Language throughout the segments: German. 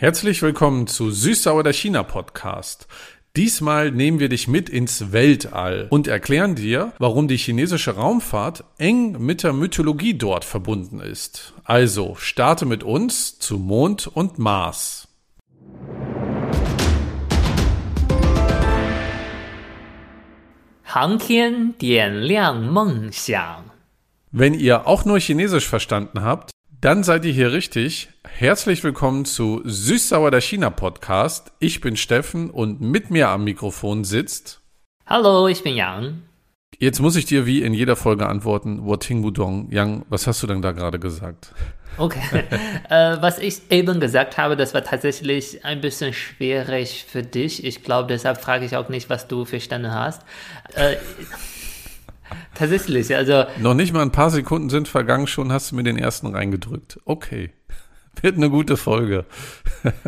Herzlich willkommen zu Süßsauer der China Podcast. Diesmal nehmen wir dich mit ins Weltall und erklären dir, warum die chinesische Raumfahrt eng mit der Mythologie dort verbunden ist. Also starte mit uns zu Mond und Mars. Wenn ihr auch nur Chinesisch verstanden habt, dann seid ihr hier richtig. Herzlich willkommen zu Süßsauer der China Podcast. Ich bin Steffen und mit mir am Mikrofon sitzt. Hallo, ich bin Yang. Jetzt muss ich dir wie in jeder Folge antworten, Woting Wudong. Yang, was hast du denn da gerade gesagt? Okay. äh, was ich eben gesagt habe, das war tatsächlich ein bisschen schwierig für dich. Ich glaube, deshalb frage ich auch nicht, was du verstanden hast. Äh, Tatsächlich, also. Noch nicht mal ein paar Sekunden sind vergangen, schon hast du mir den ersten reingedrückt. Okay. Wird eine gute Folge.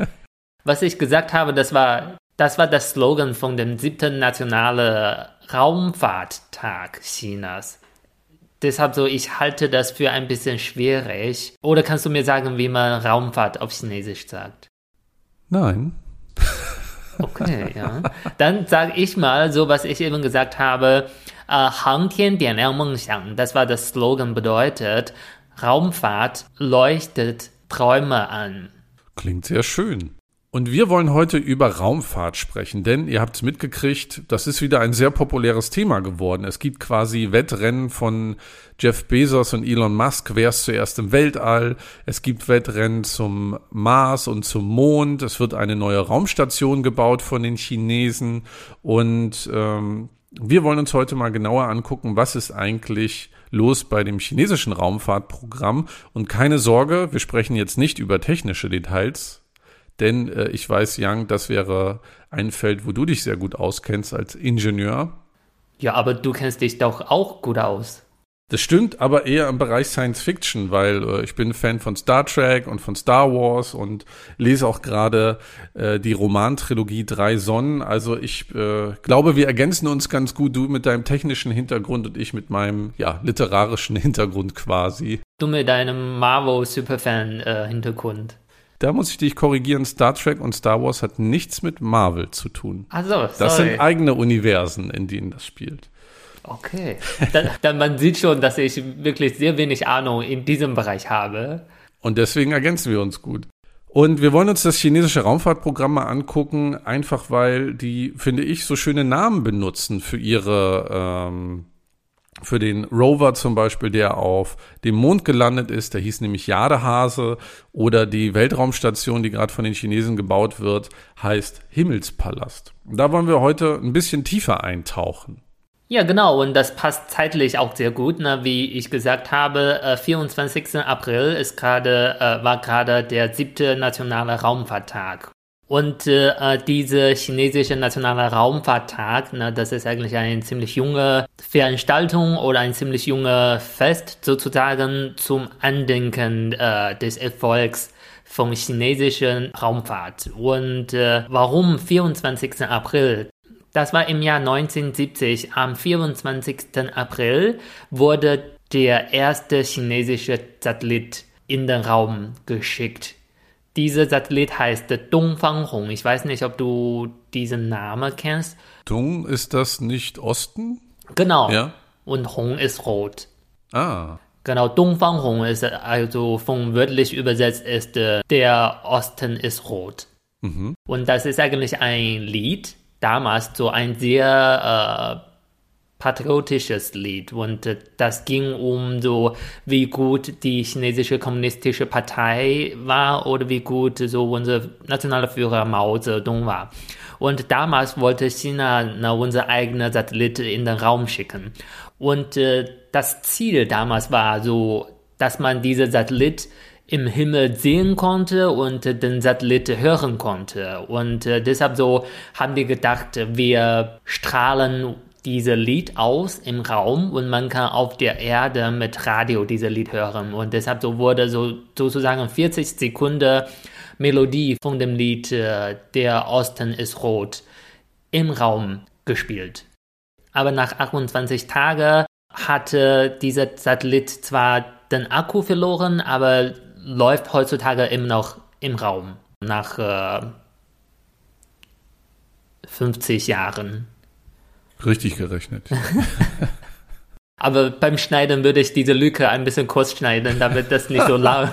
Was ich gesagt habe, das war, das war das Slogan von dem siebten nationalen Raumfahrttag Chinas. Deshalb so, ich halte das für ein bisschen schwierig. Oder kannst du mir sagen, wie man Raumfahrt auf Chinesisch sagt? Nein. Okay, ja. Dann sage ich mal so, was ich eben gesagt habe. Äh, das war das Slogan bedeutet, Raumfahrt leuchtet Träume an. Klingt sehr schön. Und wir wollen heute über Raumfahrt sprechen, denn ihr habt es mitgekriegt, das ist wieder ein sehr populäres Thema geworden. Es gibt quasi Wettrennen von Jeff Bezos und Elon Musk, wer ist zuerst im Weltall. Es gibt Wettrennen zum Mars und zum Mond. Es wird eine neue Raumstation gebaut von den Chinesen. Und ähm, wir wollen uns heute mal genauer angucken, was ist eigentlich los bei dem chinesischen Raumfahrtprogramm. Und keine Sorge, wir sprechen jetzt nicht über technische Details, denn äh, ich weiß, Young, das wäre ein Feld, wo du dich sehr gut auskennst als Ingenieur. Ja, aber du kennst dich doch auch gut aus. Das stimmt, aber eher im Bereich Science Fiction, weil äh, ich bin Fan von Star Trek und von Star Wars und lese auch gerade äh, die Romantrilogie Drei Sonnen. Also ich äh, glaube, wir ergänzen uns ganz gut, du mit deinem technischen Hintergrund und ich mit meinem ja, literarischen Hintergrund quasi. Du mit deinem Marvel-Superfan-Hintergrund. Da muss ich dich korrigieren, Star Trek und Star Wars hat nichts mit Marvel zu tun. Ach so, sorry. Das sind eigene Universen, in denen das spielt. Okay. Dann, dann man sieht schon, dass ich wirklich sehr wenig Ahnung in diesem Bereich habe. Und deswegen ergänzen wir uns gut. Und wir wollen uns das chinesische Raumfahrtprogramm mal angucken, einfach weil die, finde ich, so schöne Namen benutzen für ihre ähm, für den Rover zum Beispiel, der auf dem Mond gelandet ist, der hieß nämlich Jadehase, oder die Weltraumstation, die gerade von den Chinesen gebaut wird, heißt Himmelspalast. Da wollen wir heute ein bisschen tiefer eintauchen. Ja, genau, und das passt zeitlich auch sehr gut. Ne? Wie ich gesagt habe, äh, 24. April ist grade, äh, war gerade der siebte nationale Raumfahrttag. Und äh, diese chinesische nationale Raumfahrttag, ne, das ist eigentlich eine ziemlich junge Veranstaltung oder ein ziemlich junge Fest sozusagen zum Andenken äh, des Erfolgs von chinesischen Raumfahrt. Und äh, warum 24. April? Das war im Jahr 1970. Am 24. April wurde der erste chinesische Satellit in den Raum geschickt. Dieser Satellit heißt Dongfanghong. Ich weiß nicht, ob du diesen Namen kennst. Dong ist das nicht Osten? Genau. Ja. Und Hong ist rot. Ah. Genau, Dongfanghong ist also von wörtlich übersetzt ist der Osten ist rot. Mhm. Und das ist eigentlich ein Lied, damals so ein sehr äh, patriotisches Lied und äh, das ging um so, wie gut die chinesische kommunistische Partei war oder wie gut so unser nationaler Führer Mao Zedong war. Und damals wollte China na, unser eigener Satellit in den Raum schicken. Und äh, das Ziel damals war so, dass man diese Satellit im Himmel sehen konnte und den Satellit hören konnte. Und äh, deshalb so haben die gedacht, wir strahlen diese Lied aus im Raum und man kann auf der Erde mit Radio diese Lied hören. Und deshalb so wurde so sozusagen 40 Sekunden Melodie von dem Lied äh, Der Osten ist rot im Raum gespielt. Aber nach 28 Tagen hatte dieser Satellit zwar den Akku verloren, aber läuft heutzutage immer noch im Raum. nach äh, 50 Jahren. Richtig gerechnet. Aber beim Schneiden würde ich diese Lücke ein bisschen kurz schneiden, damit das nicht so lang.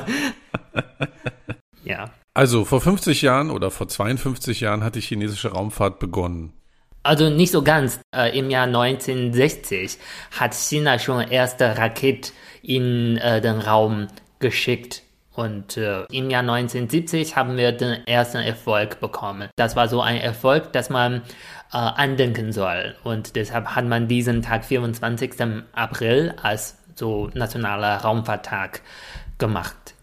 ja. Also vor 50 Jahren oder vor 52 Jahren hat die chinesische Raumfahrt begonnen. Also nicht so ganz. Äh, Im Jahr 1960 hat China schon erste Rakete in äh, den Raum geschickt. Und äh, im Jahr 1970 haben wir den ersten Erfolg bekommen. Das war so ein Erfolg, dass man äh, andenken soll. Und deshalb hat man diesen Tag, 24. April, als so nationaler Raumfahrttag gemacht.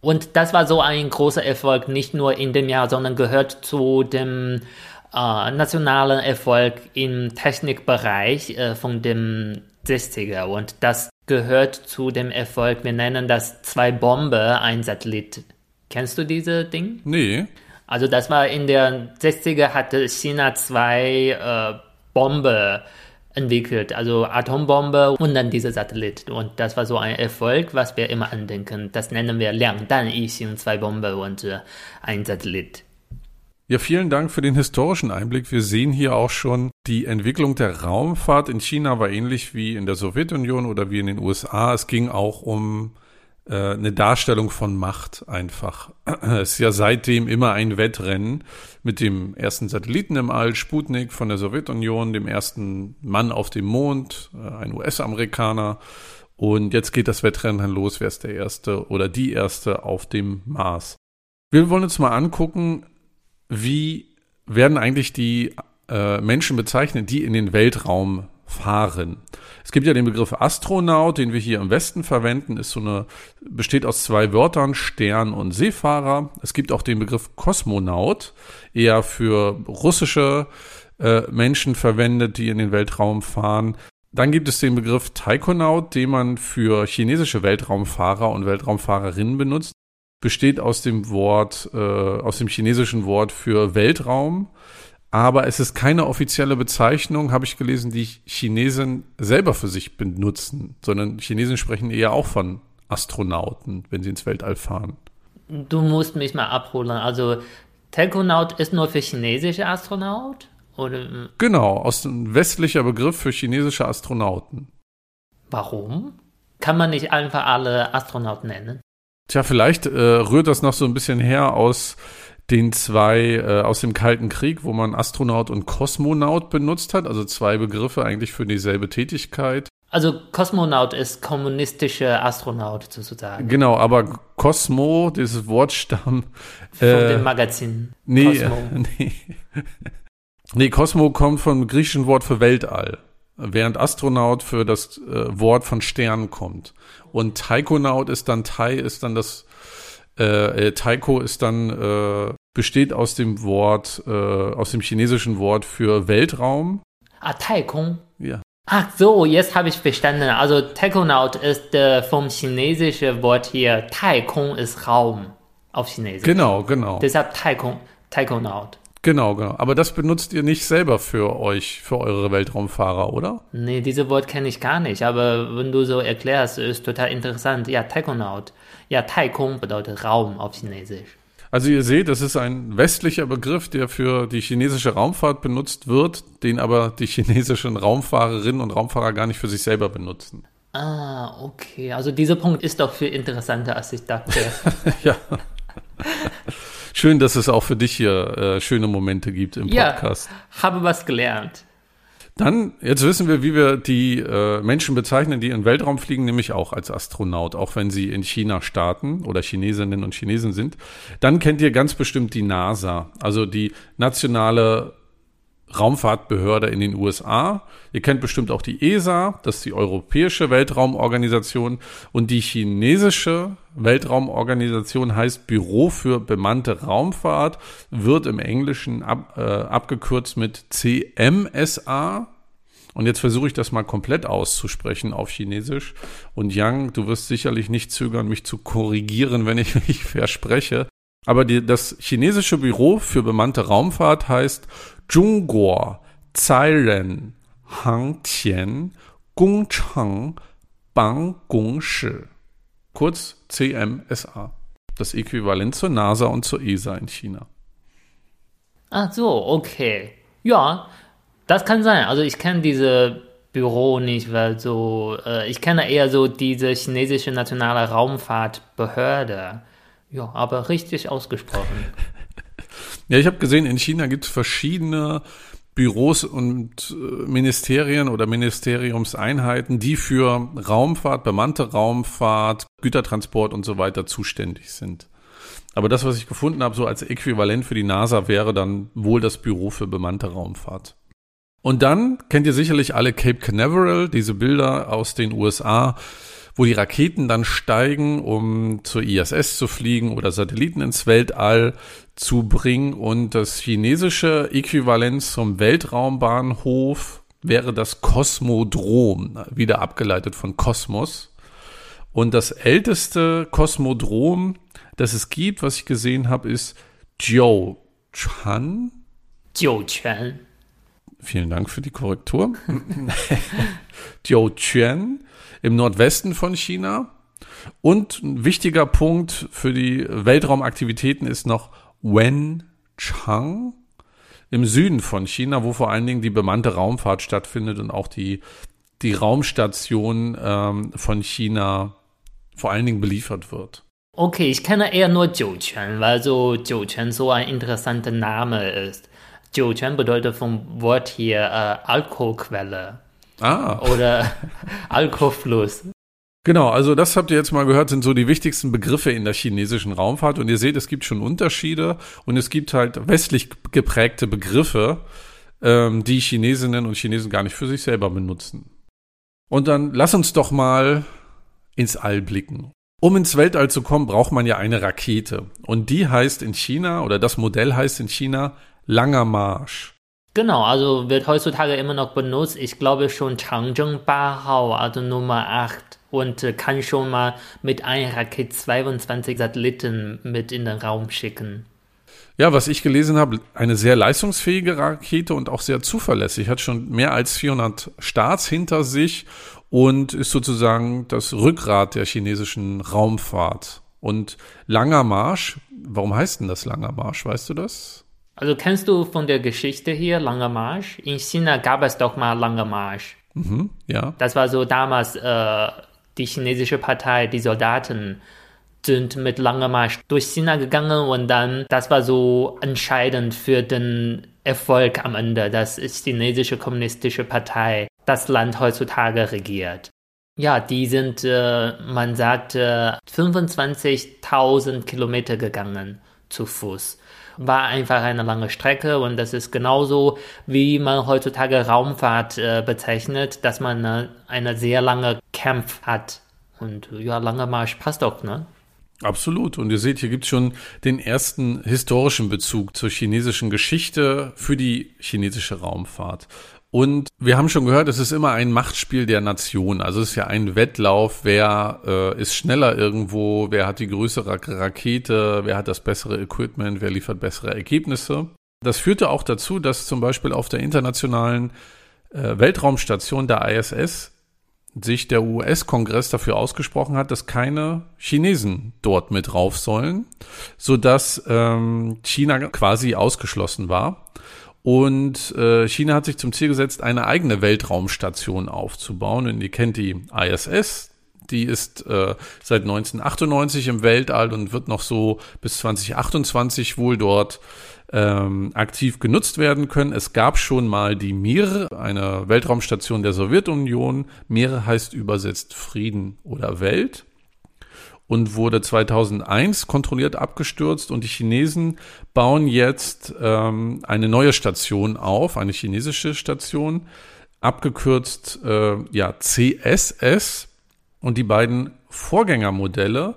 Und das war so ein großer Erfolg, nicht nur in dem Jahr, sondern gehört zu dem äh, nationalen Erfolg im Technikbereich äh, von dem 60er. Und das gehört zu dem Erfolg, wir nennen das zwei Bombe, ein Satellit. Kennst du diese Ding? Nee. Also das war in der 60er hatte China zwei äh, Bombe entwickelt, also Atombombe und dann dieser Satellit. Und das war so ein Erfolg, was wir immer andenken. Das nennen wir Liang Dan Yixing, zwei Bombe und äh, ein Satellit. Ja, vielen Dank für den historischen Einblick. Wir sehen hier auch schon, die Entwicklung der Raumfahrt in China war ähnlich wie in der Sowjetunion oder wie in den USA. Es ging auch um äh, eine Darstellung von Macht einfach. Es ist ja seitdem immer ein Wettrennen mit dem ersten Satelliten im All, Sputnik von der Sowjetunion, dem ersten Mann auf dem Mond, äh, ein US-Amerikaner. Und jetzt geht das Wettrennen los, wer ist der Erste oder die Erste auf dem Mars. Wir wollen uns mal angucken, wie werden eigentlich die äh, Menschen bezeichnet, die in den Weltraum fahren. Es gibt ja den Begriff Astronaut, den wir hier im Westen verwenden, ist so eine, besteht aus zwei Wörtern, Stern und Seefahrer. Es gibt auch den Begriff Kosmonaut, eher für russische äh, Menschen verwendet, die in den Weltraum fahren. Dann gibt es den Begriff Taikonaut, den man für chinesische Weltraumfahrer und Weltraumfahrerinnen benutzt besteht aus dem Wort, äh, aus dem chinesischen Wort für Weltraum. Aber es ist keine offizielle Bezeichnung, habe ich gelesen, die Chinesen selber für sich benutzen, sondern Chinesen sprechen eher auch von Astronauten, wenn sie ins Weltall fahren. Du musst mich mal abholen. Also Taikonaut ist nur für chinesische Astronaut? Oder? Genau, aus einem westlicher Begriff für chinesische Astronauten. Warum? Kann man nicht einfach alle Astronauten nennen? Tja, vielleicht äh, rührt das noch so ein bisschen her aus den zwei äh, aus dem Kalten Krieg, wo man Astronaut und Kosmonaut benutzt hat, also zwei Begriffe eigentlich für dieselbe Tätigkeit. Also Kosmonaut ist kommunistischer Astronaut sozusagen. Genau, aber Kosmo, dieses Wortstamm. Von äh, dem Magazin. Nee, Cosmo. nee. nee, Kosmo kommt vom griechischen Wort für Weltall während Astronaut für das äh, Wort von Stern kommt. Und Taikonaut ist dann Tai ist dann das äh, äh, Taiko ist dann äh, besteht aus dem Wort äh, aus dem chinesischen Wort für Weltraum. Ah, Taikong. Ja. Ach so, jetzt habe ich verstanden. Also Taikonaut ist äh, vom chinesischen Wort hier Taikong ist Raum auf Chinesisch. Genau, genau. Deshalb Taikong, Taikonaut. Genau, genau. Aber das benutzt ihr nicht selber für euch, für eure Weltraumfahrer, oder? Nee, diese Wort kenne ich gar nicht. Aber wenn du so erklärst, ist total interessant. Ja, Taikonaut. Ja, Taikong bedeutet Raum auf Chinesisch. Also ihr seht, das ist ein westlicher Begriff, der für die chinesische Raumfahrt benutzt wird, den aber die chinesischen Raumfahrerinnen und Raumfahrer gar nicht für sich selber benutzen. Ah, okay. Also dieser Punkt ist doch viel interessanter, als ich dachte. ja. Schön, dass es auch für dich hier äh, schöne Momente gibt im Podcast. Ja, habe was gelernt. Dann, jetzt wissen wir, wie wir die äh, Menschen bezeichnen, die in den Weltraum fliegen, nämlich auch als Astronaut, auch wenn sie in China starten oder Chinesinnen und Chinesen sind. Dann kennt ihr ganz bestimmt die NASA, also die nationale Raumfahrtbehörde in den USA. Ihr kennt bestimmt auch die ESA, das ist die Europäische Weltraumorganisation. Und die chinesische Weltraumorganisation heißt Büro für bemannte Raumfahrt, wird im Englischen ab, äh, abgekürzt mit CMSA. Und jetzt versuche ich das mal komplett auszusprechen auf Chinesisch. Und Yang, du wirst sicherlich nicht zögern, mich zu korrigieren, wenn ich mich verspreche. Aber die, das chinesische Büro für bemannte Raumfahrt heißt 中国载人航天工程办公室 kurz CMSA. Das Äquivalent zur NASA und zur ESA in China. Ach so, okay. Ja, das kann sein. Also ich kenne diese Büro nicht, weil so, äh, ich kenne eher so diese chinesische nationale Raumfahrtbehörde. Ja, aber richtig ausgesprochen. ja, ich habe gesehen, in China gibt es verschiedene Büros und äh, Ministerien oder Ministeriumseinheiten, die für Raumfahrt, bemannte Raumfahrt, Gütertransport und so weiter zuständig sind. Aber das, was ich gefunden habe, so als Äquivalent für die NASA, wäre dann wohl das Büro für bemannte Raumfahrt. Und dann kennt ihr sicherlich alle Cape Canaveral, diese Bilder aus den USA, wo die Raketen dann steigen, um zur ISS zu fliegen oder Satelliten ins Weltall zu bringen. Und das chinesische Äquivalent zum Weltraumbahnhof wäre das Kosmodrom, wieder abgeleitet von Kosmos. Und das älteste Kosmodrom, das es gibt, was ich gesehen habe, ist Jiuquan. Jiuquan. Vielen Dank für die Korrektur. Jiuquan im Nordwesten von China. Und ein wichtiger Punkt für die Weltraumaktivitäten ist noch Wenchang im Süden von China, wo vor allen Dingen die bemannte Raumfahrt stattfindet und auch die, die Raumstation ähm, von China vor allen Dingen beliefert wird. Okay, ich kenne eher nur Jiuquan, weil so Jiuquan so ein interessanter Name ist. Jiuquan bedeutet vom Wort hier äh, Alkoholquelle. Ah. Oder Alkoholfluss. Genau, also das habt ihr jetzt mal gehört, sind so die wichtigsten Begriffe in der chinesischen Raumfahrt. Und ihr seht, es gibt schon Unterschiede und es gibt halt westlich geprägte Begriffe, ähm, die Chinesinnen und Chinesen gar nicht für sich selber benutzen. Und dann lass uns doch mal ins All blicken. Um ins Weltall zu kommen, braucht man ja eine Rakete. Und die heißt in China, oder das Modell heißt in China Langer Marsch. Genau, also wird heutzutage immer noch benutzt. Ich glaube schon Changzheng Bahao, also Nummer 8 und äh, kann schon mal mit einer Rakete 22 Satelliten mit in den Raum schicken. Ja, was ich gelesen habe, eine sehr leistungsfähige Rakete und auch sehr zuverlässig. Hat schon mehr als 400 Starts hinter sich und ist sozusagen das Rückgrat der chinesischen Raumfahrt. Und langer Marsch, warum heißt denn das langer Marsch? Weißt du das? Also kennst du von der Geschichte hier Langer Marsch? In China gab es doch mal Langer Marsch. Mhm, ja. Das war so damals äh, die chinesische Partei, die Soldaten sind mit Langer Marsch durch China gegangen und dann, das war so entscheidend für den Erfolg am Ende, dass die chinesische kommunistische Partei das Land heutzutage regiert. Ja, die sind, äh, man sagt, äh, 25.000 Kilometer gegangen zu Fuß war einfach eine lange Strecke und das ist genauso, wie man heutzutage Raumfahrt äh, bezeichnet, dass man äh, eine sehr lange Kampf hat. Und ja, langer Marsch passt auch, ne? Absolut. Und ihr seht, hier gibt es schon den ersten historischen Bezug zur chinesischen Geschichte für die chinesische Raumfahrt. Und wir haben schon gehört, es ist immer ein Machtspiel der Nation. Also es ist ja ein Wettlauf, wer äh, ist schneller irgendwo, wer hat die größere Rakete, wer hat das bessere Equipment, wer liefert bessere Ergebnisse. Das führte auch dazu, dass zum Beispiel auf der internationalen äh, Weltraumstation der ISS sich der US-Kongress dafür ausgesprochen hat, dass keine Chinesen dort mit rauf sollen, sodass ähm, China quasi ausgeschlossen war. Und äh, China hat sich zum Ziel gesetzt, eine eigene Weltraumstation aufzubauen. Und ihr kennt die ISS. Die ist äh, seit 1998 im Weltall und wird noch so bis 2028 wohl dort ähm, aktiv genutzt werden können. Es gab schon mal die Mir, eine Weltraumstation der Sowjetunion. Mir heißt übersetzt Frieden oder Welt und wurde 2001 kontrolliert abgestürzt und die Chinesen bauen jetzt ähm, eine neue Station auf, eine chinesische Station, abgekürzt äh, ja CSS und die beiden Vorgängermodelle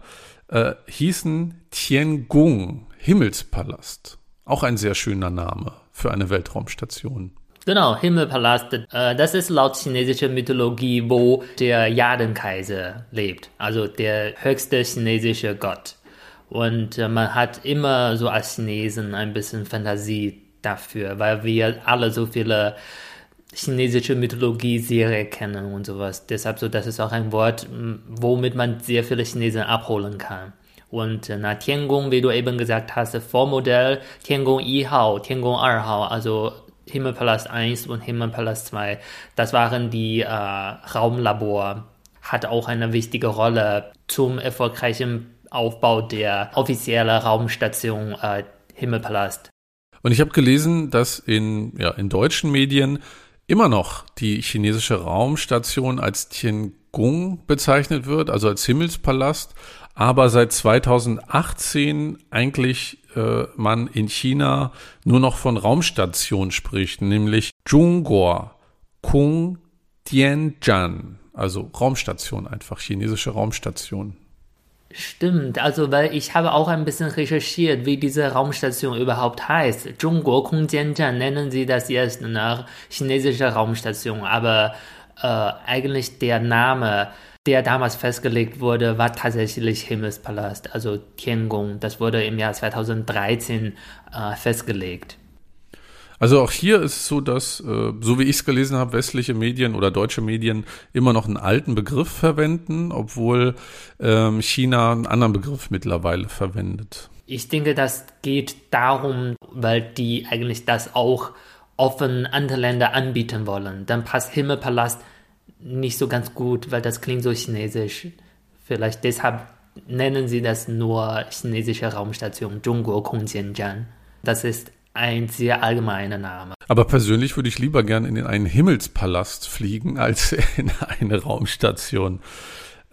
äh, hießen Tiangong Himmelspalast. Auch ein sehr schöner Name für eine Weltraumstation. Genau, Himmelpalast. Äh, das ist laut chinesischer Mythologie, wo der Jadenkaiser lebt, also der höchste chinesische Gott. Und äh, man hat immer so als Chinesen ein bisschen Fantasie dafür, weil wir alle so viele chinesische Mythologie-Serie kennen und sowas. Deshalb so, das ist auch ein Wort, womit man sehr viele Chinesen abholen kann. Und na Tiangong, wie du eben gesagt hast, Vormodell Tiangong 1 Hao, Tiangong 2 Hao, also Himmelpalast 1 und Himmelpalast 2, das waren die äh, Raumlabor, hat auch eine wichtige Rolle zum erfolgreichen Aufbau der offiziellen Raumstation äh, Himmelpalast. Und ich habe gelesen, dass in, ja, in deutschen Medien immer noch die chinesische Raumstation als Tiangong bezeichnet wird, also als Himmelspalast, aber seit 2018 eigentlich äh, man in China nur noch von Raumstation spricht, nämlich Zhongguo Kung Tianzhan, also Raumstation einfach, chinesische Raumstation. Stimmt, also weil ich habe auch ein bisschen recherchiert, wie diese Raumstation überhaupt heißt. Zhongguo Kongjianzhan nennen sie das jetzt nach chinesischer Raumstation, aber äh, eigentlich der Name, der damals festgelegt wurde, war tatsächlich Himmelspalast, also Tiangong. Das wurde im Jahr 2013 äh, festgelegt. Also auch hier ist es so, dass, äh, so wie ich es gelesen habe, westliche Medien oder deutsche Medien immer noch einen alten Begriff verwenden, obwohl ähm, China einen anderen Begriff mittlerweile verwendet. Ich denke, das geht darum, weil die eigentlich das auch offen andere Länder anbieten wollen. Dann passt Himmelpalast nicht so ganz gut, weil das klingt so chinesisch. Vielleicht deshalb nennen sie das nur chinesische Raumstation Zhongguo Kongjianzhan. Das ist ein sehr allgemeiner Name. Aber persönlich würde ich lieber gern in einen Himmelspalast fliegen als in eine Raumstation.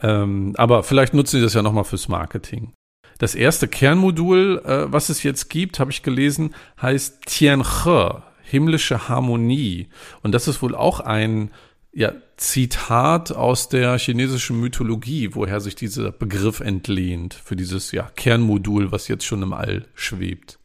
Ähm, aber vielleicht nutzen sie das ja nochmal fürs Marketing. Das erste Kernmodul, äh, was es jetzt gibt, habe ich gelesen, heißt Tianhe, himmlische Harmonie. Und das ist wohl auch ein ja, Zitat aus der chinesischen Mythologie, woher sich dieser Begriff entlehnt für dieses ja, Kernmodul, was jetzt schon im All schwebt.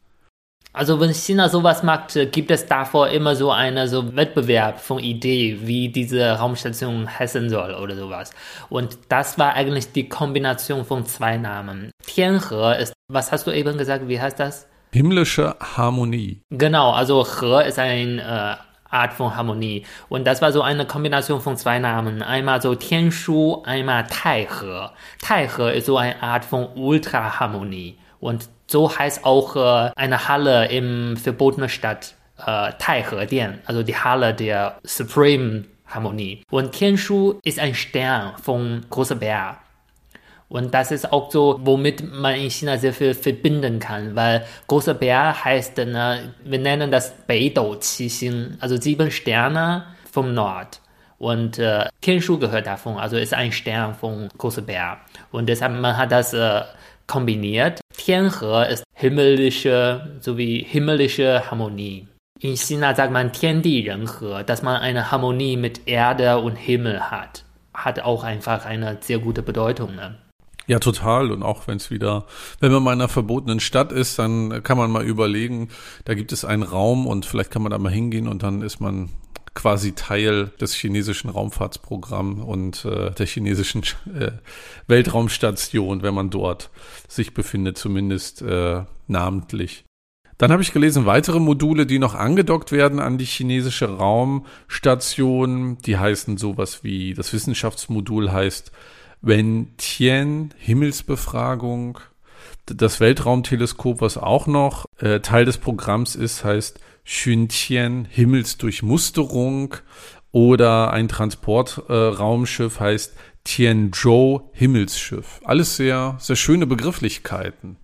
Also wenn China sowas macht, gibt es davor immer so einen so Wettbewerb von Idee, wie diese Raumstation heißen soll oder sowas. Und das war eigentlich die Kombination von zwei Namen. Tianhe ist, was hast du eben gesagt, wie heißt das? Himmlische Harmonie. Genau, also He ist eine äh, Art von Harmonie. Und das war so eine Kombination von zwei Namen. Einmal so Tianshu, einmal Taihe. Taihe ist so eine Art von Ultraharmonie. Und so heißt auch äh, eine Halle im verbotenen Stadt äh, Taihe Dian, also die Halle der Supreme Harmonie. Und Tianshu ist ein Stern vom großen Bär. Und das ist auch so, womit man in China sehr viel verbinden kann, weil großer Bär heißt, ne, wir nennen das Beidou Qixing, also sieben Sterne vom Nord. Und äh, Tianshu gehört davon, also ist ein Stern vom großen Bär. Und deshalb man hat das äh, kombiniert. Tianhe ist himmlische sowie himmlische Harmonie. In China sagt man Tiandi-Renhe, dass man eine Harmonie mit Erde und Himmel hat. Hat auch einfach eine sehr gute Bedeutung. Ne? Ja, total. Und auch wenn es wieder, wenn man mal in einer verbotenen Stadt ist, dann kann man mal überlegen, da gibt es einen Raum und vielleicht kann man da mal hingehen und dann ist man quasi Teil des chinesischen Raumfahrtsprogramms und äh, der chinesischen äh, Weltraumstation, wenn man dort sich befindet, zumindest äh, namentlich. Dann habe ich gelesen, weitere Module, die noch angedockt werden an die chinesische Raumstation, die heißen sowas wie, das Wissenschaftsmodul heißt Wen Tian, Himmelsbefragung. Das Weltraumteleskop, was auch noch äh, Teil des Programms ist, heißt Xuntian, Himmelsdurchmusterung oder ein Transportraumschiff äh, heißt Tianzhou Himmelsschiff. Alles sehr, sehr schöne Begrifflichkeiten.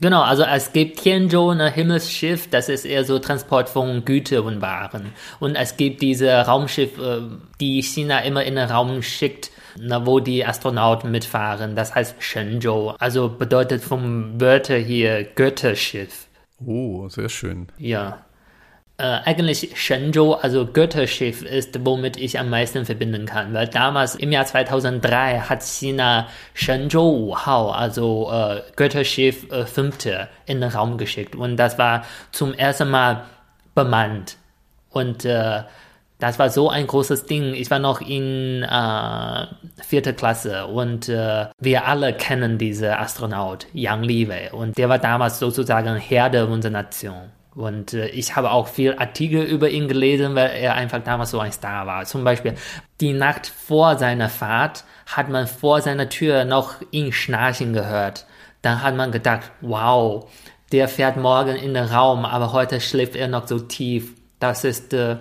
Genau, also es gibt Tianzhou, ein Himmelsschiff, das ist eher so Transport von Güter und Waren. Und es gibt diese Raumschiff, äh, die China immer in den Raum schickt, wo die Astronauten mitfahren. Das heißt Shenzhou. Also bedeutet vom Wörter hier Götterschiff. Oh, sehr schön. Ja äh, eigentlich Shenzhou, also Götterschiff, ist, womit ich am meisten verbinden kann. Weil damals im Jahr 2003 hat China Shenzhou Hao, also äh, Götterschiff äh, fünfte, in den Raum geschickt. Und das war zum ersten Mal bemannt. Und äh, das war so ein großes Ding. Ich war noch in äh, vierte Klasse und äh, wir alle kennen diese Astronaut, Yang Liwei. Und der war damals sozusagen Herr der unserer Nation. Und äh, ich habe auch viel Artikel über ihn gelesen, weil er einfach damals so ein Star war. Zum Beispiel die Nacht vor seiner Fahrt hat man vor seiner Tür noch ihn schnarchen gehört. dann hat man gedacht, wow, der fährt morgen in den Raum, aber heute schläft er noch so tief. Das ist. Äh,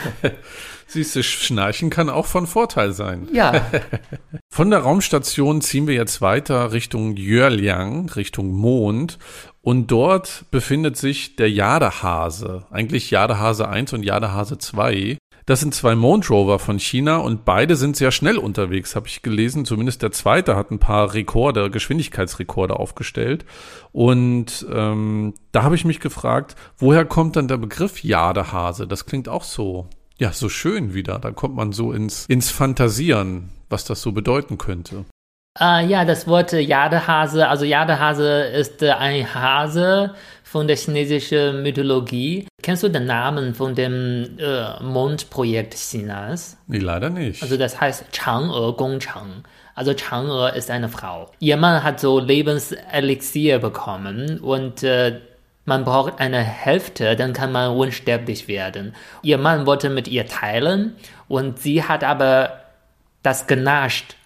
Siehst du, Schnarchen kann auch von Vorteil sein. Ja. Von der Raumstation ziehen wir jetzt weiter Richtung Jöliang, Richtung Mond. Und dort befindet sich der Jadehase. Eigentlich Jadehase 1 und Jadehase 2. Das sind zwei Mondrover von China und beide sind sehr schnell unterwegs, habe ich gelesen. Zumindest der zweite hat ein paar Rekorde, Geschwindigkeitsrekorde aufgestellt. Und ähm, da habe ich mich gefragt, woher kommt dann der Begriff Jadehase? Das klingt auch so, ja, so schön wieder. Da kommt man so ins, ins Fantasieren, was das so bedeuten könnte. Uh, ja, das Wort Jadehase, also Jadehase ist äh, ein Hase von der chinesischen Mythologie. Kennst du den Namen von dem äh, Mondprojekt Chinas? Nee, leider nicht. Also das heißt Chang'e Gongchang. Also Chang'e ist eine Frau. Ihr Mann hat so Lebenselixier bekommen und äh, man braucht eine Hälfte, dann kann man unsterblich werden. Ihr Mann wollte mit ihr teilen und sie hat aber das genascht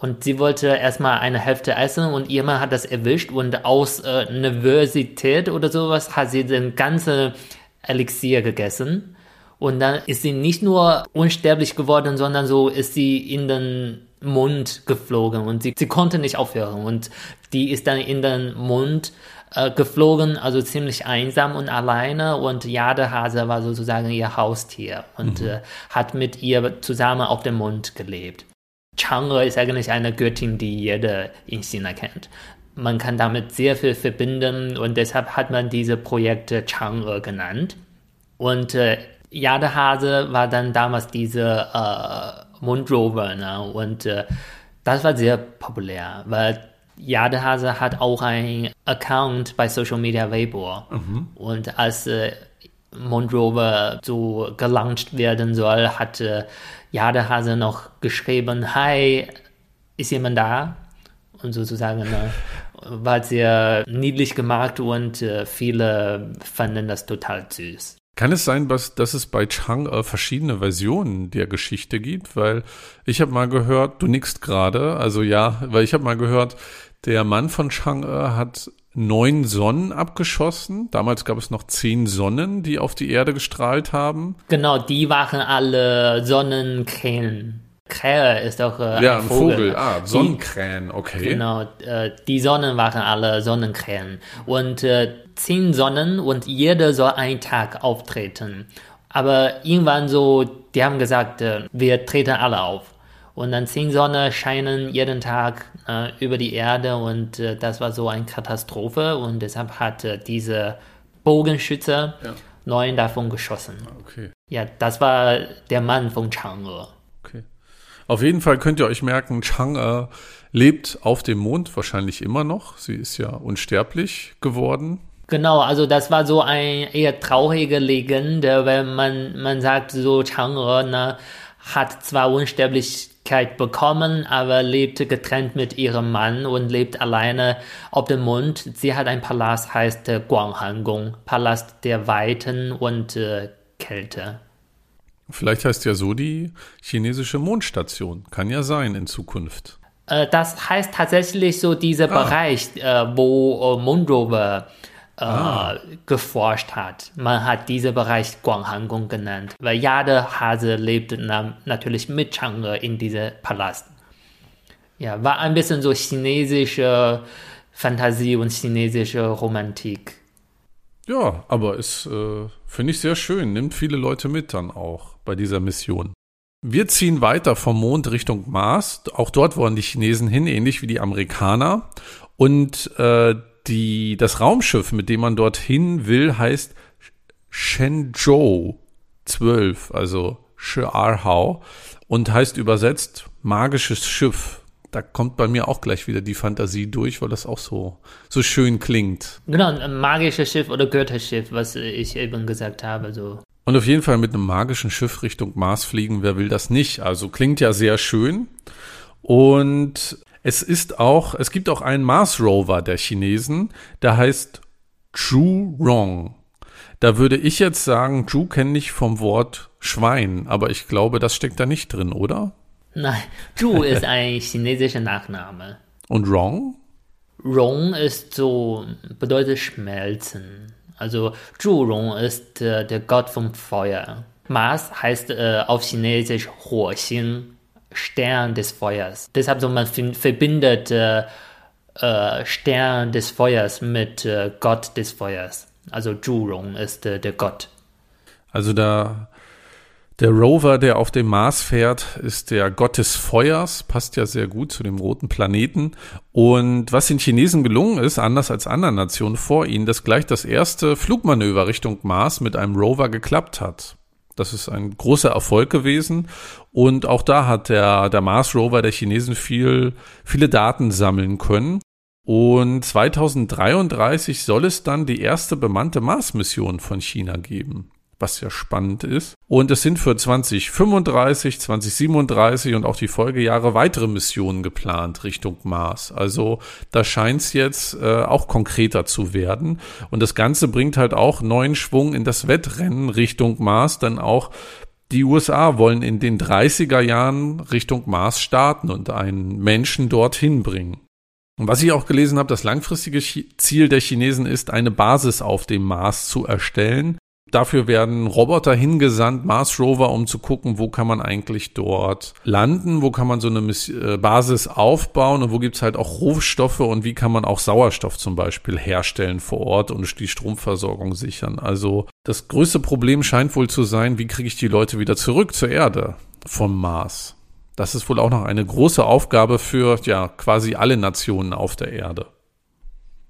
und sie wollte erstmal eine Hälfte essen und ihr Mann hat das erwischt und aus äh, Nervosität oder sowas hat sie den ganzen Elixier gegessen. Und dann ist sie nicht nur unsterblich geworden, sondern so ist sie in den Mund geflogen und sie, sie konnte nicht aufhören. Und die ist dann in den Mund äh, geflogen, also ziemlich einsam und alleine. Und Jadehase war sozusagen ihr Haustier und mhm. äh, hat mit ihr zusammen auf dem Mund gelebt. Chang'e ist eigentlich eine Göttin, die jeder in China kennt. Man kann damit sehr viel verbinden und deshalb hat man diese Projekte Chang'e genannt. Und äh, Jadehase war dann damals diese äh, Mondrover ne? und äh, das war sehr populär, weil Jadehase hat auch einen Account bei Social Media Weibo mhm. und als äh, Mondrover so gelauncht werden soll, hat äh, Jadehase noch geschrieben, hi, ist jemand da? Und sozusagen äh, war sehr niedlich gemacht und äh, viele fanden das total süß. Kann es sein, dass, dass es bei Chang äh, verschiedene Versionen der Geschichte gibt? Weil ich habe mal gehört, du nickst gerade, also ja, weil ich habe mal gehört, der Mann von Chang'e hat neun Sonnen abgeschossen. Damals gab es noch zehn Sonnen, die auf die Erde gestrahlt haben. Genau, die waren alle Sonnenkrähen. Krähe ist auch äh, ja, ein Vogel. Vogel. Ah, Sonnenkrähen, okay. Genau, äh, die Sonnen waren alle Sonnenkrähen. Und äh, zehn Sonnen und jeder soll einen Tag auftreten. Aber irgendwann so, die haben gesagt, äh, wir treten alle auf. Und dann zehn Sonne scheinen jeden Tag äh, über die Erde und äh, das war so eine Katastrophe und deshalb hat äh, diese Bogenschütze ja. neun davon geschossen. Ah, okay. Ja, das war der Mann von Chang'e. Okay. Auf jeden Fall könnt ihr euch merken, Chang'e lebt auf dem Mond wahrscheinlich immer noch. Sie ist ja unsterblich geworden. Genau, also das war so eine eher traurige Legende, weil man, man sagt so, Chang'e ne, hat zwar unsterblich Persönlichkeit bekommen, aber lebte getrennt mit ihrem Mann und lebt alleine auf dem Mond. Sie hat ein Palast, heißt äh, Guanghan-gong, Palast der Weiten und äh, Kälte. Vielleicht heißt ja so die chinesische Mondstation. Kann ja sein in Zukunft. Äh, das heißt tatsächlich so dieser ah. Bereich, äh, wo äh, Mondrover äh, ah. geforscht hat. Man hat diesen Bereich Guanghangung genannt, weil jeder Hase lebt na natürlich mit Chang'e in diesem Palast. Ja, war ein bisschen so chinesische Fantasie und chinesische Romantik. Ja, aber ist, äh, finde ich sehr schön, nimmt viele Leute mit dann auch bei dieser Mission. Wir ziehen weiter vom Mond Richtung Mars. Auch dort wollen die Chinesen hin, ähnlich wie die Amerikaner. Und äh, die, das Raumschiff, mit dem man dorthin will, heißt Shenzhou 12, also Shi'arhao und heißt übersetzt magisches Schiff. Da kommt bei mir auch gleich wieder die Fantasie durch, weil das auch so, so schön klingt. Genau, ein magisches Schiff oder Götterschiff, was ich eben gesagt habe, so. Und auf jeden Fall mit einem magischen Schiff Richtung Mars fliegen, wer will das nicht? Also klingt ja sehr schön. Und es ist auch, es gibt auch einen Mars Rover der Chinesen, der heißt Zhu Rong. Da würde ich jetzt sagen, Zhu kenne ich vom Wort Schwein, aber ich glaube, das steckt da nicht drin, oder? Nein, Zhu ist ein chinesischer Nachname. Und Rong? Rong ist so, bedeutet schmelzen. Also Zhurong ist äh, der Gott vom Feuer. Mars heißt äh, auf Chinesisch Huoxing, Stern des Feuers. Deshalb so man verbindet äh, äh, Stern des Feuers mit äh, Gott des Feuers. Also Zhurong ist äh, der Gott. Also da der Rover, der auf dem Mars fährt, ist der Gott des Feuers, passt ja sehr gut zu dem roten Planeten. Und was den Chinesen gelungen ist, anders als anderen Nationen vor ihnen, dass gleich das erste Flugmanöver Richtung Mars mit einem Rover geklappt hat. Das ist ein großer Erfolg gewesen. Und auch da hat der, der Mars Rover der Chinesen viel, viele Daten sammeln können. Und 2033 soll es dann die erste bemannte Mars-Mission von China geben was ja spannend ist. Und es sind für 2035, 2037 und auch die Folgejahre weitere Missionen geplant Richtung Mars. Also da scheint es jetzt äh, auch konkreter zu werden. Und das Ganze bringt halt auch neuen Schwung in das Wettrennen Richtung Mars, dann auch die USA wollen in den 30er Jahren Richtung Mars starten und einen Menschen dorthin bringen. Und was ich auch gelesen habe, das langfristige Ziel der Chinesen ist, eine Basis auf dem Mars zu erstellen, Dafür werden Roboter hingesandt, Mars Rover, um zu gucken, wo kann man eigentlich dort landen, wo kann man so eine äh, Basis aufbauen und wo gibt's halt auch Rohstoffe und wie kann man auch Sauerstoff zum Beispiel herstellen vor Ort und die Stromversorgung sichern. Also das größte Problem scheint wohl zu sein, wie kriege ich die Leute wieder zurück zur Erde vom Mars. Das ist wohl auch noch eine große Aufgabe für ja quasi alle Nationen auf der Erde.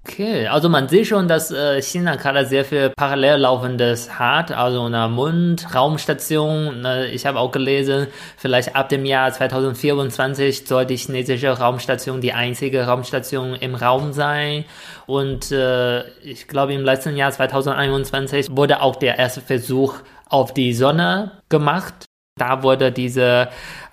Okay, also man sieht schon, dass äh, China gerade sehr viel parallel laufendes hat, also eine Mundraumstation. Ne, ich habe auch gelesen, vielleicht ab dem Jahr 2024 soll die chinesische Raumstation die einzige Raumstation im Raum sein. Und äh, ich glaube, im letzten Jahr 2021 wurde auch der erste Versuch auf die Sonne gemacht. Da wurde diese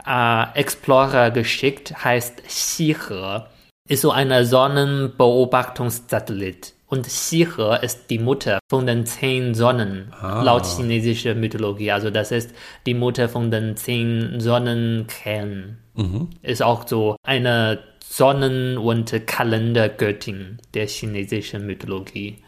äh, Explorer geschickt, heißt Xihe ist so eine Sonnenbeobachtungssatellit. Und Xihe ist die Mutter von den zehn Sonnen, ah. laut chinesischer Mythologie. Also das ist die Mutter von den zehn Sonnenkernen. Mhm. Ist auch so eine Sonnen- und Kalendergöttin der chinesischen Mythologie.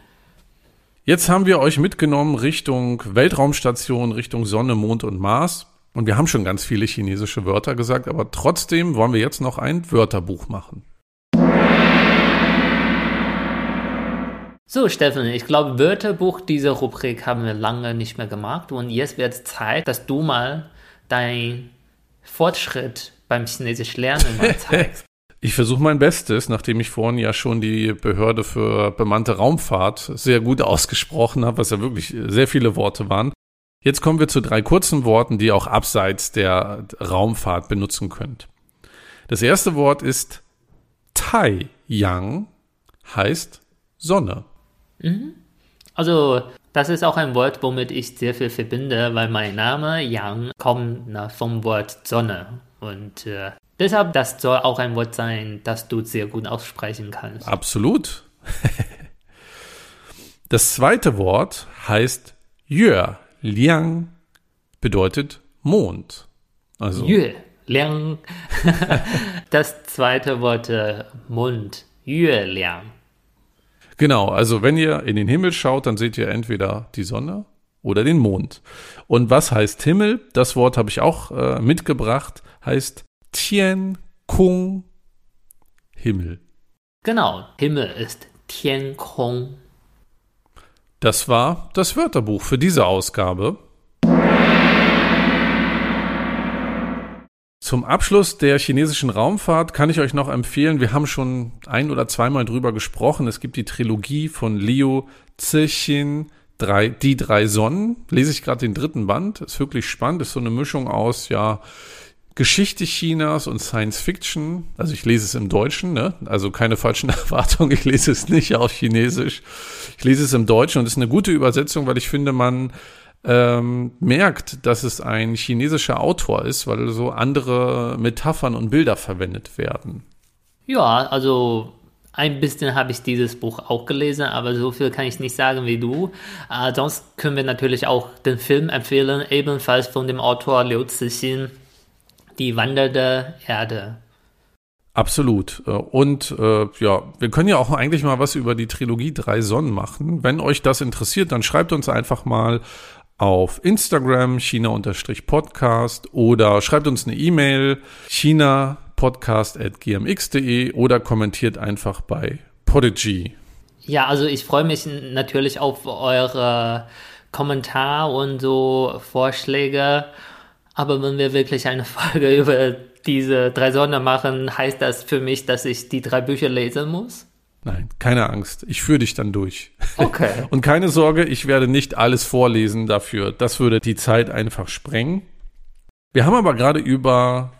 Jetzt haben wir euch mitgenommen Richtung Weltraumstation, Richtung Sonne, Mond und Mars. Und wir haben schon ganz viele chinesische Wörter gesagt, aber trotzdem wollen wir jetzt noch ein Wörterbuch machen. So, Steffen, ich glaube, Wörterbuch, diese Rubrik haben wir lange nicht mehr gemacht und jetzt wird es Zeit, dass du mal deinen Fortschritt beim Chinesisch Lernen mal zeigst. Ich versuche mein Bestes, nachdem ich vorhin ja schon die Behörde für bemannte Raumfahrt sehr gut ausgesprochen habe, was ja wirklich sehr viele Worte waren. Jetzt kommen wir zu drei kurzen Worten, die ihr auch abseits der Raumfahrt benutzen könnt. Das erste Wort ist Tai Yang, heißt Sonne. Mhm. Also, das ist auch ein Wort, womit ich sehr viel verbinde, weil mein Name Yang kommt na, vom Wort Sonne. Und äh, deshalb, das soll auch ein Wort sein, das du sehr gut aussprechen kannst. Absolut. das zweite Wort heißt Yue. Liang bedeutet Mond. Also Yue, Liang. das zweite Wort äh, Mond. Yue Liang. Genau, also wenn ihr in den Himmel schaut, dann seht ihr entweder die Sonne oder den Mond. Und was heißt Himmel? Das Wort habe ich auch äh, mitgebracht, heißt Tian Kung Himmel. Genau, Himmel ist Tian Kung. Das war das Wörterbuch für diese Ausgabe. Zum Abschluss der chinesischen Raumfahrt kann ich euch noch empfehlen, wir haben schon ein oder zweimal drüber gesprochen. Es gibt die Trilogie von Liu Zixin, drei, die drei Sonnen. Lese ich gerade den dritten Band. Ist wirklich spannend. Ist so eine Mischung aus, ja, Geschichte Chinas und Science Fiction. Also ich lese es im Deutschen, ne? Also keine falschen Erwartungen. Ich lese es nicht auf Chinesisch. Ich lese es im Deutschen und es ist eine gute Übersetzung, weil ich finde, man ähm, merkt, dass es ein chinesischer Autor ist, weil so andere Metaphern und Bilder verwendet werden. Ja, also ein bisschen habe ich dieses Buch auch gelesen, aber so viel kann ich nicht sagen wie du. Äh, sonst können wir natürlich auch den Film empfehlen, ebenfalls von dem Autor Liu Cixin, Die wandernde Erde. Absolut. Äh, und äh, ja, wir können ja auch eigentlich mal was über die Trilogie Drei Sonnen machen. Wenn euch das interessiert, dann schreibt uns einfach mal auf Instagram china-podcast oder schreibt uns eine E-Mail chinapodcast.gmx.de oder kommentiert einfach bei Podigy. Ja, also ich freue mich natürlich auf eure Kommentare und so Vorschläge. Aber wenn wir wirklich eine Folge über diese drei Sonne machen, heißt das für mich, dass ich die drei Bücher lesen muss? Nein, keine Angst. Ich führe dich dann durch. Okay. Und keine Sorge, ich werde nicht alles vorlesen dafür. Das würde die Zeit einfach sprengen. Wir haben aber gerade über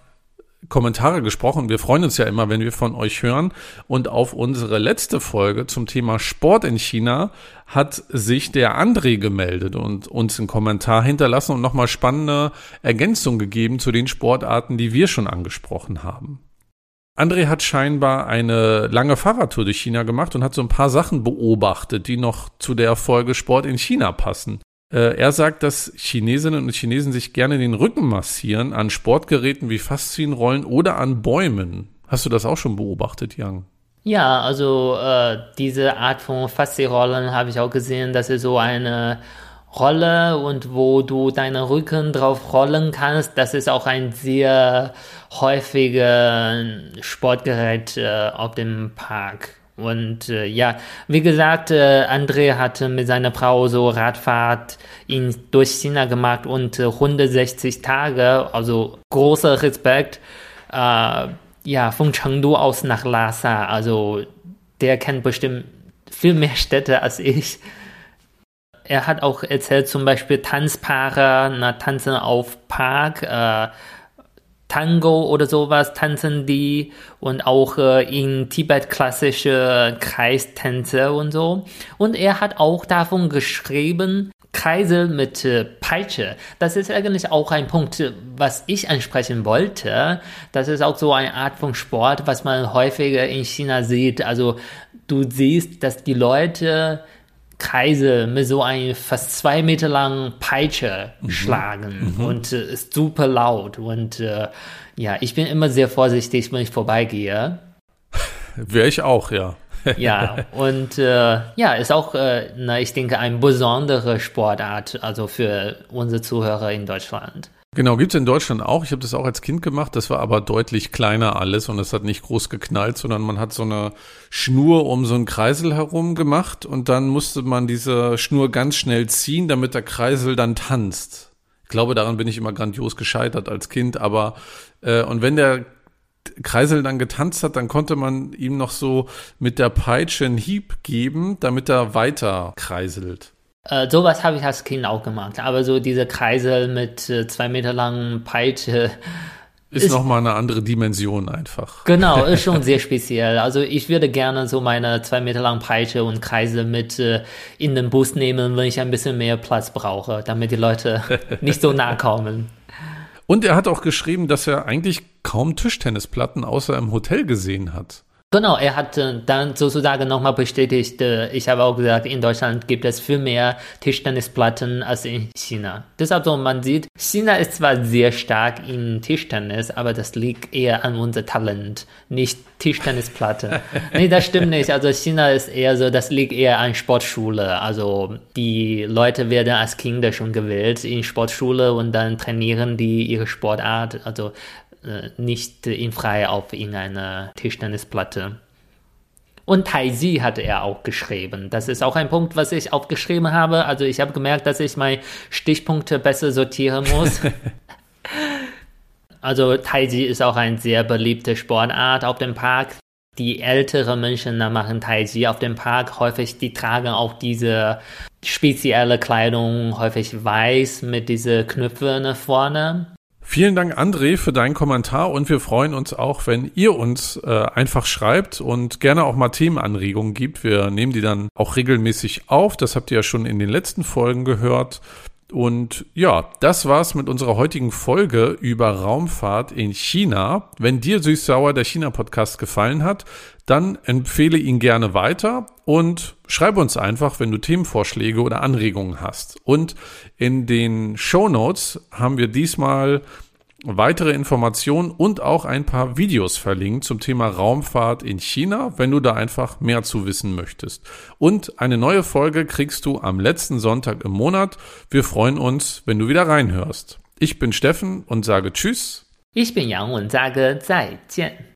Kommentare gesprochen. Wir freuen uns ja immer, wenn wir von euch hören. Und auf unsere letzte Folge zum Thema Sport in China hat sich der André gemeldet und uns einen Kommentar hinterlassen und nochmal spannende Ergänzungen gegeben zu den Sportarten, die wir schon angesprochen haben. André hat scheinbar eine lange Fahrradtour durch China gemacht und hat so ein paar Sachen beobachtet, die noch zu der Folge Sport in China passen. Äh, er sagt, dass Chinesinnen und Chinesen sich gerne den Rücken massieren an Sportgeräten wie Faszienrollen oder an Bäumen. Hast du das auch schon beobachtet, Yang? Ja, also äh, diese Art von Faszienrollen habe ich auch gesehen, dass es so eine Rolle und wo du deinen Rücken drauf rollen kannst, das ist auch ein sehr häufiger Sportgerät äh, auf dem Park. Und äh, ja, wie gesagt, äh, André hatte mit seiner Frau so Radfahrt in, durch China gemacht und äh, 160 Tage, also großer Respekt, äh, ja, von Chengdu aus nach Lhasa. Also der kennt bestimmt viel mehr Städte als ich. Er hat auch erzählt, zum Beispiel Tanzpaare, na, tanzen auf Park, äh, Tango oder sowas tanzen die und auch äh, in Tibet klassische Kreistänze und so. Und er hat auch davon geschrieben, Kreisel mit äh, Peitsche. Das ist eigentlich auch ein Punkt, was ich ansprechen wollte. Das ist auch so eine Art von Sport, was man häufiger in China sieht. Also du siehst, dass die Leute Kreise mit so einem fast zwei Meter langen Peitsche mhm. schlagen mhm. und äh, ist super laut. Und äh, ja, ich bin immer sehr vorsichtig, wenn ich vorbeigehe. Wäre ich auch, ja. ja, und äh, ja, ist auch, äh, na, ich denke, eine besondere Sportart, also für unsere Zuhörer in Deutschland. Genau, gibt es in Deutschland auch. Ich habe das auch als Kind gemacht. Das war aber deutlich kleiner alles und es hat nicht groß geknallt, sondern man hat so eine Schnur um so einen Kreisel herum gemacht und dann musste man diese Schnur ganz schnell ziehen, damit der Kreisel dann tanzt. Ich glaube, daran bin ich immer grandios gescheitert als Kind, aber äh, und wenn der Kreisel dann getanzt hat, dann konnte man ihm noch so mit der Peitsche einen Hieb geben, damit er weiter kreiselt. Äh, sowas habe ich als Kind auch gemacht, aber so diese Kreisel mit äh, zwei Meter langen Peitsche. Ist, ist nochmal eine andere Dimension einfach. Genau, ist schon sehr speziell. Also ich würde gerne so meine zwei Meter langen Peitsche und Kreise mit äh, in den Bus nehmen, wenn ich ein bisschen mehr Platz brauche, damit die Leute nicht so nah kommen. Und er hat auch geschrieben, dass er eigentlich kaum Tischtennisplatten außer im Hotel gesehen hat. Genau, er hat äh, dann sozusagen nochmal bestätigt, äh, ich habe auch gesagt, in Deutschland gibt es viel mehr Tischtennisplatten als in China. Deshalb so, man sieht, China ist zwar sehr stark in Tischtennis, aber das liegt eher an unser Talent, nicht Tischtennisplatte. nee, das stimmt nicht. Also China ist eher so, das liegt eher an Sportschule. Also die Leute werden als Kinder schon gewählt in Sportschule und dann trainieren die ihre Sportart. Also nicht in frei auf irgendeiner Tischtennisplatte. Und Taiji hatte er auch geschrieben. Das ist auch ein Punkt, was ich aufgeschrieben habe. Also ich habe gemerkt, dass ich meine Stichpunkte besser sortieren muss. also Taiji ist auch eine sehr beliebte Sportart auf dem Park. Die älteren Menschen machen Taiji auf dem Park. Häufig, die tragen auch diese spezielle Kleidung, häufig weiß mit diese Knöpfe vorne. Vielen Dank, André, für deinen Kommentar und wir freuen uns auch, wenn ihr uns äh, einfach schreibt und gerne auch mal Themenanregungen gibt. Wir nehmen die dann auch regelmäßig auf. Das habt ihr ja schon in den letzten Folgen gehört. Und ja, das war's mit unserer heutigen Folge über Raumfahrt in China. Wenn dir Süß-Sauer der China-Podcast gefallen hat, dann empfehle ihn gerne weiter und schreibe uns einfach, wenn du Themenvorschläge oder Anregungen hast. Und in den Show Notes haben wir diesmal weitere Informationen und auch ein paar Videos verlinkt zum Thema Raumfahrt in China, wenn du da einfach mehr zu wissen möchtest. Und eine neue Folge kriegst du am letzten Sonntag im Monat. Wir freuen uns, wenn du wieder reinhörst. Ich bin Steffen und sage Tschüss. Ich bin Yang und sage 再见。